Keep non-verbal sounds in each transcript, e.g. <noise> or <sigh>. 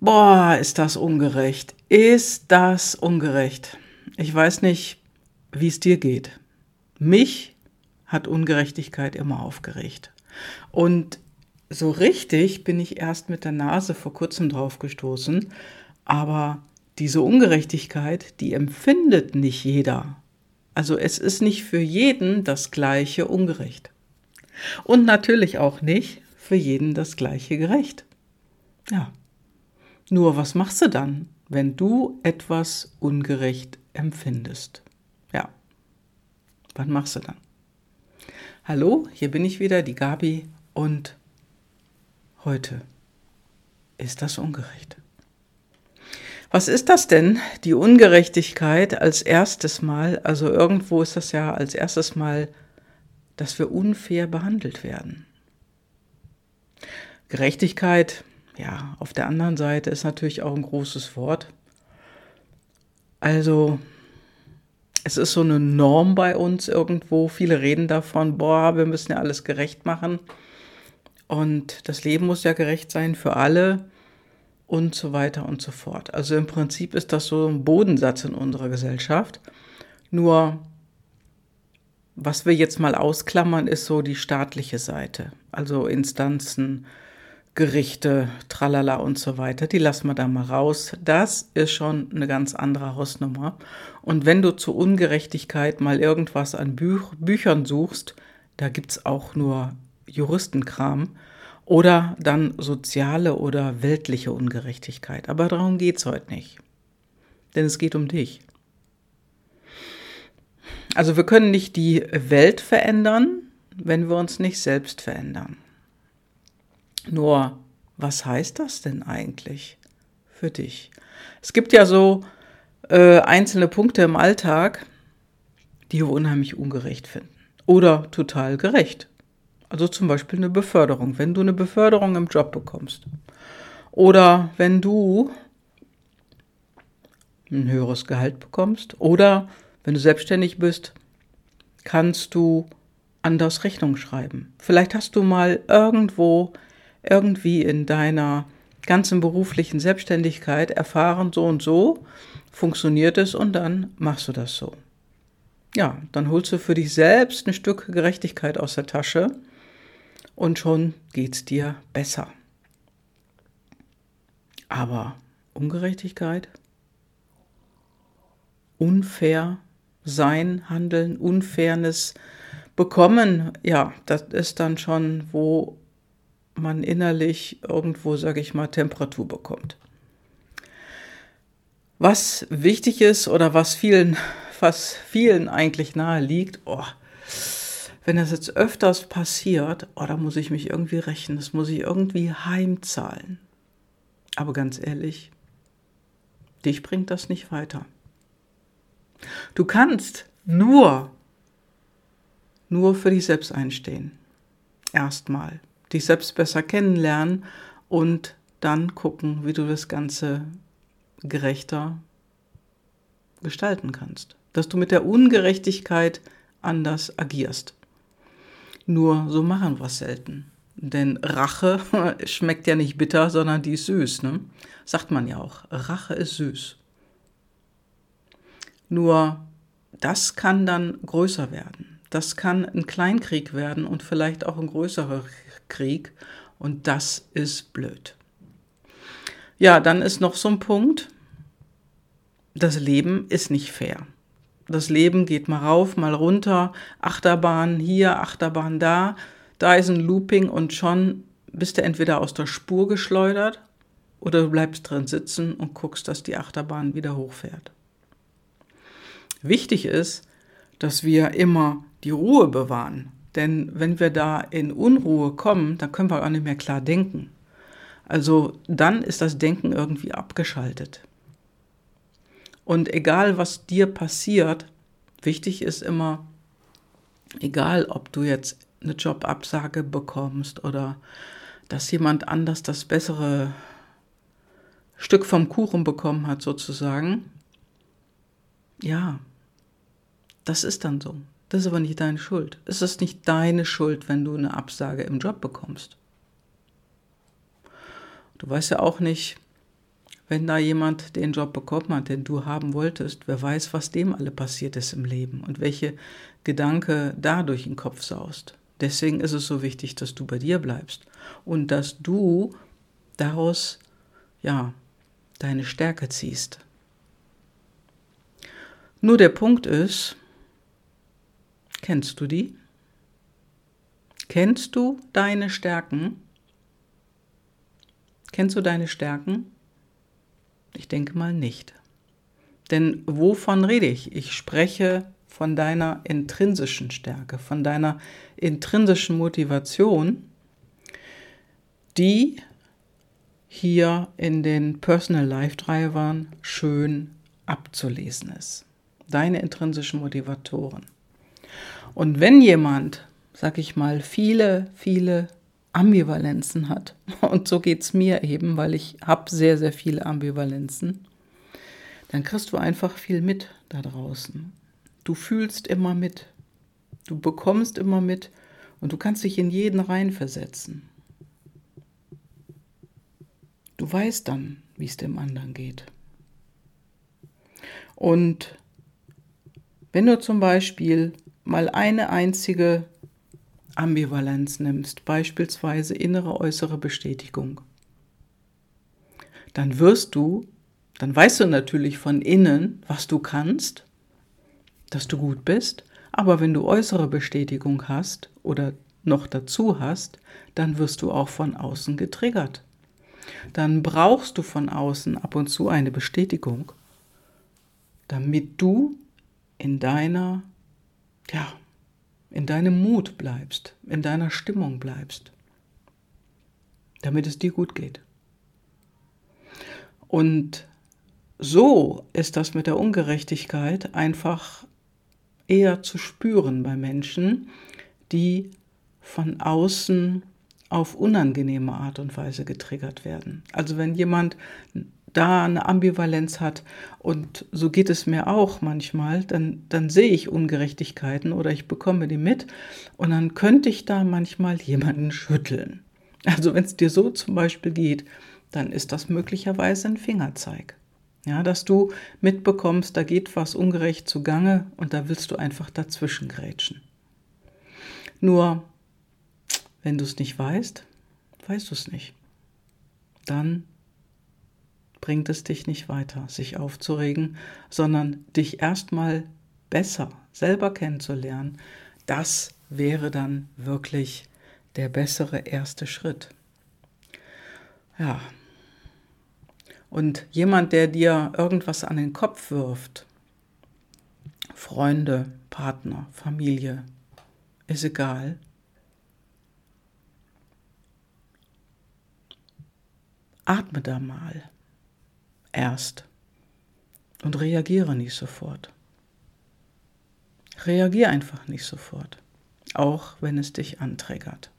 Boah, ist das ungerecht. Ist das ungerecht. Ich weiß nicht, wie es dir geht. Mich hat Ungerechtigkeit immer aufgeregt. Und so richtig bin ich erst mit der Nase vor kurzem drauf gestoßen. Aber diese Ungerechtigkeit, die empfindet nicht jeder. Also es ist nicht für jeden das gleiche ungerecht. Und natürlich auch nicht für jeden das gleiche gerecht. Ja. Nur was machst du dann, wenn du etwas ungerecht empfindest? Ja. Was machst du dann? Hallo, hier bin ich wieder, die Gabi, und heute ist das ungerecht. Was ist das denn, die Ungerechtigkeit als erstes Mal? Also irgendwo ist das ja als erstes Mal, dass wir unfair behandelt werden. Gerechtigkeit, ja, auf der anderen Seite ist natürlich auch ein großes Wort. Also, es ist so eine Norm bei uns irgendwo. Viele reden davon, boah, wir müssen ja alles gerecht machen. Und das Leben muss ja gerecht sein für alle und so weiter und so fort. Also im Prinzip ist das so ein Bodensatz in unserer Gesellschaft. Nur, was wir jetzt mal ausklammern, ist so die staatliche Seite. Also Instanzen, Gerichte, tralala und so weiter, die lassen wir da mal raus. Das ist schon eine ganz andere Hausnummer. Und wenn du zur Ungerechtigkeit mal irgendwas an Büch Büchern suchst, da gibt es auch nur Juristenkram oder dann soziale oder weltliche Ungerechtigkeit. Aber darum geht es heute nicht. Denn es geht um dich. Also wir können nicht die Welt verändern, wenn wir uns nicht selbst verändern. Nur, was heißt das denn eigentlich für dich? Es gibt ja so äh, einzelne Punkte im Alltag, die wir unheimlich ungerecht finden oder total gerecht. Also zum Beispiel eine Beförderung, wenn du eine Beförderung im Job bekommst oder wenn du ein höheres Gehalt bekommst oder wenn du selbstständig bist, kannst du anders Rechnung schreiben. Vielleicht hast du mal irgendwo irgendwie in deiner ganzen beruflichen Selbstständigkeit erfahren, so und so funktioniert es und dann machst du das so. Ja, dann holst du für dich selbst ein Stück Gerechtigkeit aus der Tasche und schon geht's dir besser. Aber Ungerechtigkeit, unfair sein, handeln, Unfairness bekommen, ja, das ist dann schon, wo man innerlich irgendwo, sage ich mal, Temperatur bekommt. Was wichtig ist oder was vielen, was vielen eigentlich nahe liegt, oh, wenn das jetzt öfters passiert, oh, da muss ich mich irgendwie rächen, das muss ich irgendwie heimzahlen. Aber ganz ehrlich, dich bringt das nicht weiter. Du kannst nur, nur für dich selbst einstehen. Erstmal dich selbst besser kennenlernen und dann gucken, wie du das Ganze gerechter gestalten kannst. Dass du mit der Ungerechtigkeit anders agierst. Nur so machen wir es selten. Denn Rache <laughs> schmeckt ja nicht bitter, sondern die ist süß. Ne? Sagt man ja auch. Rache ist süß. Nur das kann dann größer werden. Das kann ein Kleinkrieg werden und vielleicht auch ein größerer Krieg und das ist blöd. Ja, dann ist noch so ein Punkt, das Leben ist nicht fair. Das Leben geht mal rauf, mal runter, Achterbahn hier, Achterbahn da, da ist ein Looping und schon bist du entweder aus der Spur geschleudert oder du bleibst drin sitzen und guckst, dass die Achterbahn wieder hochfährt. Wichtig ist, dass wir immer die Ruhe bewahren. Denn wenn wir da in Unruhe kommen, dann können wir auch nicht mehr klar denken. Also dann ist das Denken irgendwie abgeschaltet. Und egal, was dir passiert, wichtig ist immer, egal, ob du jetzt eine Jobabsage bekommst oder dass jemand anders das bessere Stück vom Kuchen bekommen hat, sozusagen. Ja, das ist dann so. Das ist aber nicht deine Schuld. Es ist nicht deine Schuld, wenn du eine Absage im Job bekommst. Du weißt ja auch nicht, wenn da jemand den Job bekommen hat, den du haben wolltest, wer weiß, was dem alle passiert ist im Leben und welche Gedanke da durch den Kopf saust. Deswegen ist es so wichtig, dass du bei dir bleibst und dass du daraus, ja, deine Stärke ziehst. Nur der Punkt ist, kennst du die? Kennst du deine Stärken? Kennst du deine Stärken? Ich denke mal nicht. Denn wovon rede ich? Ich spreche von deiner intrinsischen Stärke, von deiner intrinsischen Motivation, die hier in den Personal Life Drivern schön abzulesen ist. Deine intrinsischen Motivatoren. Und wenn jemand, sag ich mal, viele, viele Ambivalenzen hat. <laughs> Und so geht es mir eben, weil ich habe sehr, sehr viele Ambivalenzen. Dann kriegst du einfach viel mit da draußen. Du fühlst immer mit. Du bekommst immer mit und du kannst dich in jeden reinversetzen. Du weißt dann, wie es dem anderen geht. Und wenn du zum Beispiel mal eine einzige Ambivalenz nimmst, beispielsweise innere äußere Bestätigung, dann wirst du, dann weißt du natürlich von innen, was du kannst, dass du gut bist, aber wenn du äußere Bestätigung hast oder noch dazu hast, dann wirst du auch von außen getriggert. Dann brauchst du von außen ab und zu eine Bestätigung, damit du in deiner ja, in deinem Mut bleibst, in deiner Stimmung bleibst, damit es dir gut geht. Und so ist das mit der Ungerechtigkeit einfach eher zu spüren bei Menschen, die von außen auf unangenehme Art und Weise getriggert werden. Also wenn jemand da eine Ambivalenz hat und so geht es mir auch manchmal, dann, dann sehe ich Ungerechtigkeiten oder ich bekomme die mit und dann könnte ich da manchmal jemanden schütteln. Also wenn es dir so zum Beispiel geht, dann ist das möglicherweise ein Fingerzeig. Ja, dass du mitbekommst, da geht was ungerecht zugange und da willst du einfach dazwischen grätschen. Nur, wenn du es nicht weißt, weißt du es nicht. Dann bringt es dich nicht weiter, sich aufzuregen, sondern dich erstmal besser selber kennenzulernen. Das wäre dann wirklich der bessere erste Schritt. Ja. Und jemand, der dir irgendwas an den Kopf wirft, Freunde, Partner, Familie, ist egal. Atme da mal erst und reagiere nicht sofort. Reagier einfach nicht sofort, auch wenn es dich anträgert.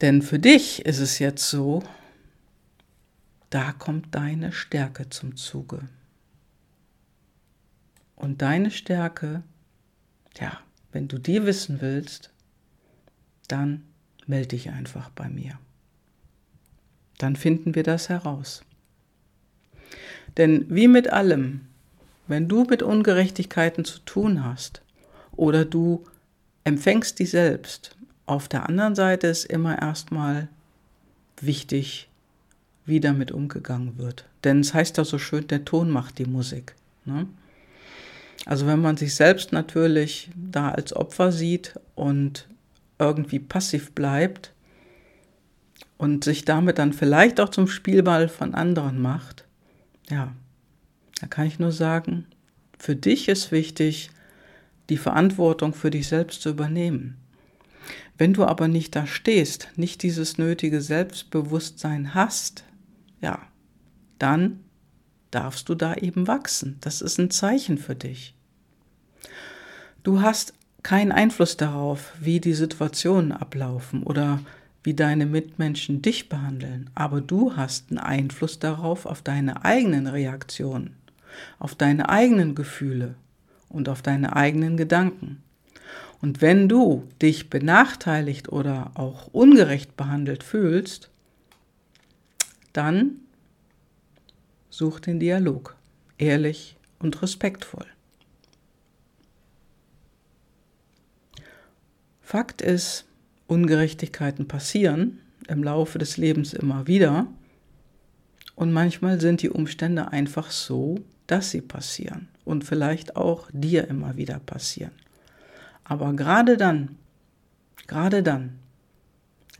Denn für dich ist es jetzt so, da kommt deine Stärke zum Zuge. Und deine Stärke, ja, wenn du die wissen willst, dann melde dich einfach bei mir. Dann finden wir das heraus. Denn wie mit allem, wenn du mit Ungerechtigkeiten zu tun hast oder du empfängst die selbst, auf der anderen Seite ist immer erstmal wichtig, wie damit umgegangen wird. Denn es heißt ja so schön, der Ton macht die Musik. Ne? Also wenn man sich selbst natürlich da als Opfer sieht und irgendwie passiv bleibt und sich damit dann vielleicht auch zum Spielball von anderen macht, ja, da kann ich nur sagen, für dich ist wichtig, die Verantwortung für dich selbst zu übernehmen. Wenn du aber nicht da stehst, nicht dieses nötige Selbstbewusstsein hast, ja, dann darfst du da eben wachsen. Das ist ein Zeichen für dich. Du hast keinen Einfluss darauf, wie die Situationen ablaufen oder wie deine Mitmenschen dich behandeln, aber du hast einen Einfluss darauf, auf deine eigenen Reaktionen, auf deine eigenen Gefühle und auf deine eigenen Gedanken. Und wenn du dich benachteiligt oder auch ungerecht behandelt fühlst, dann such den Dialog, ehrlich und respektvoll. Fakt ist, Ungerechtigkeiten passieren im Laufe des Lebens immer wieder und manchmal sind die Umstände einfach so, dass sie passieren und vielleicht auch dir immer wieder passieren. Aber gerade dann, gerade dann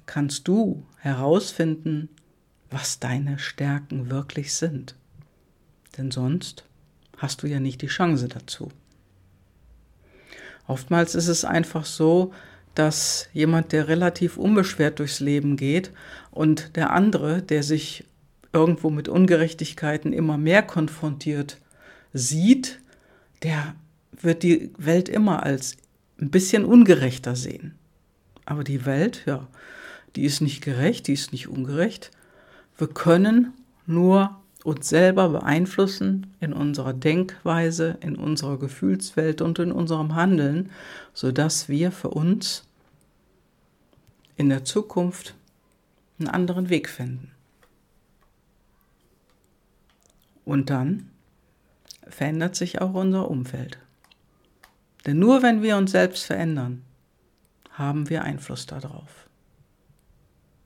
kannst du herausfinden, was deine Stärken wirklich sind. Denn sonst hast du ja nicht die Chance dazu. Oftmals ist es einfach so, dass jemand, der relativ unbeschwert durchs Leben geht und der andere, der sich irgendwo mit Ungerechtigkeiten immer mehr konfrontiert sieht, der wird die Welt immer als ein bisschen ungerechter sehen. Aber die Welt, ja, die ist nicht gerecht, die ist nicht ungerecht. Wir können nur uns selber beeinflussen in unserer Denkweise, in unserer Gefühlswelt und in unserem Handeln, sodass wir für uns in der Zukunft einen anderen Weg finden. Und dann verändert sich auch unser Umfeld. Denn nur wenn wir uns selbst verändern, haben wir Einfluss darauf.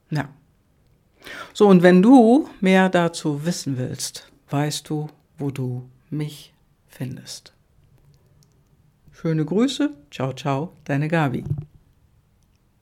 Ja. So, und wenn du mehr dazu wissen willst, weißt du, wo du mich findest. Schöne Grüße, ciao, ciao, deine Gabi.